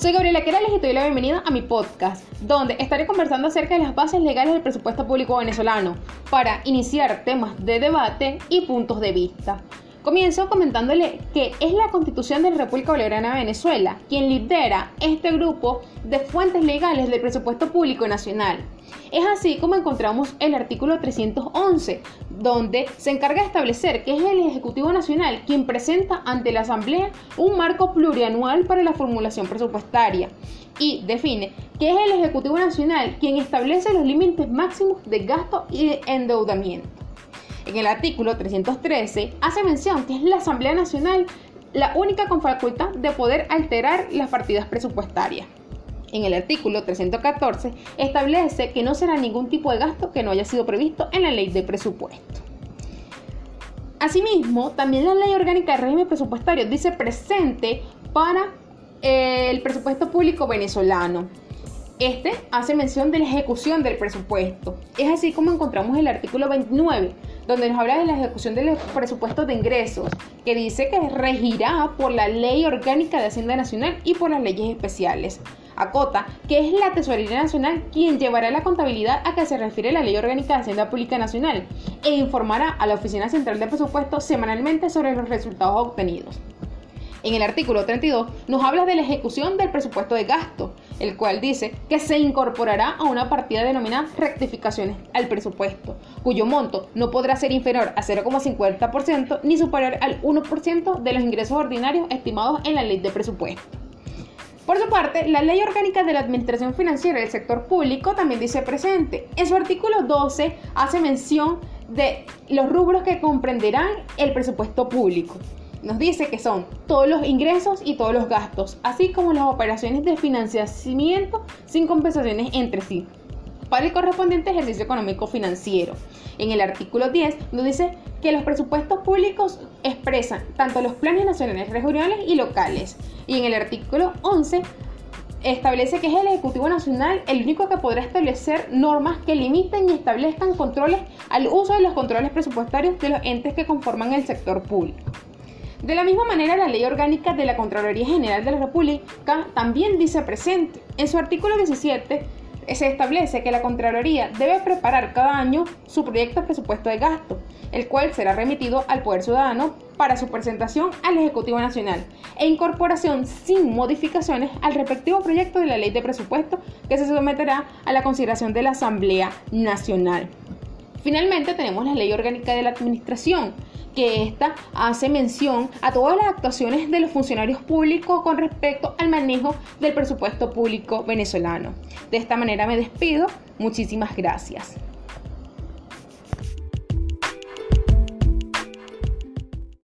Soy Gabriela Querales y te doy la bienvenida a mi podcast, donde estaré conversando acerca de las bases legales del presupuesto público venezolano para iniciar temas de debate y puntos de vista. Comienzo comentándole que es la Constitución de la República Bolivariana de Venezuela quien lidera este grupo de fuentes legales del presupuesto público nacional. Es así como encontramos el artículo 311, donde se encarga de establecer que es el Ejecutivo Nacional quien presenta ante la Asamblea un marco plurianual para la formulación presupuestaria y define que es el Ejecutivo Nacional quien establece los límites máximos de gasto y endeudamiento. En el artículo 313 hace mención que es la Asamblea Nacional la única con facultad de poder alterar las partidas presupuestarias. En el artículo 314 establece que no será ningún tipo de gasto que no haya sido previsto en la ley de presupuesto. Asimismo, también la ley orgánica de régimen presupuestario dice presente para eh, el presupuesto público venezolano. Este hace mención de la ejecución del presupuesto. Es así como encontramos el artículo 29, donde nos habla de la ejecución de los presupuestos de ingresos, que dice que regirá por la Ley Orgánica de Hacienda Nacional y por las leyes especiales. Acota que es la Tesorería Nacional quien llevará la contabilidad a que se refiere la Ley Orgánica de Hacienda Pública Nacional e informará a la Oficina Central de Presupuestos semanalmente sobre los resultados obtenidos. En el artículo 32 nos habla de la ejecución del presupuesto de gasto, el cual dice que se incorporará a una partida denominada rectificaciones al presupuesto, cuyo monto no podrá ser inferior a 0,50% ni superior al 1% de los ingresos ordinarios estimados en la ley de presupuesto. Por su parte, la Ley Orgánica de la Administración Financiera del Sector Público también dice presente. En su artículo 12 hace mención de los rubros que comprenderán el presupuesto público nos dice que son todos los ingresos y todos los gastos, así como las operaciones de financiamiento sin compensaciones entre sí, para el correspondiente ejercicio económico financiero. En el artículo 10 nos dice que los presupuestos públicos expresan tanto los planes nacionales, regionales y locales. Y en el artículo 11 establece que es el Ejecutivo Nacional el único que podrá establecer normas que limiten y establezcan controles al uso de los controles presupuestarios de los entes que conforman el sector público. De la misma manera, la Ley Orgánica de la Contraloría General de la República también dice presente. En su artículo 17 se establece que la Contraloría debe preparar cada año su proyecto de presupuesto de gasto, el cual será remitido al Poder Ciudadano para su presentación al Ejecutivo Nacional e incorporación sin modificaciones al respectivo proyecto de la ley de presupuesto que se someterá a la consideración de la Asamblea Nacional. Finalmente tenemos la Ley Orgánica de la Administración, que ésta hace mención a todas las actuaciones de los funcionarios públicos con respecto al manejo del presupuesto público venezolano. De esta manera me despido. Muchísimas gracias.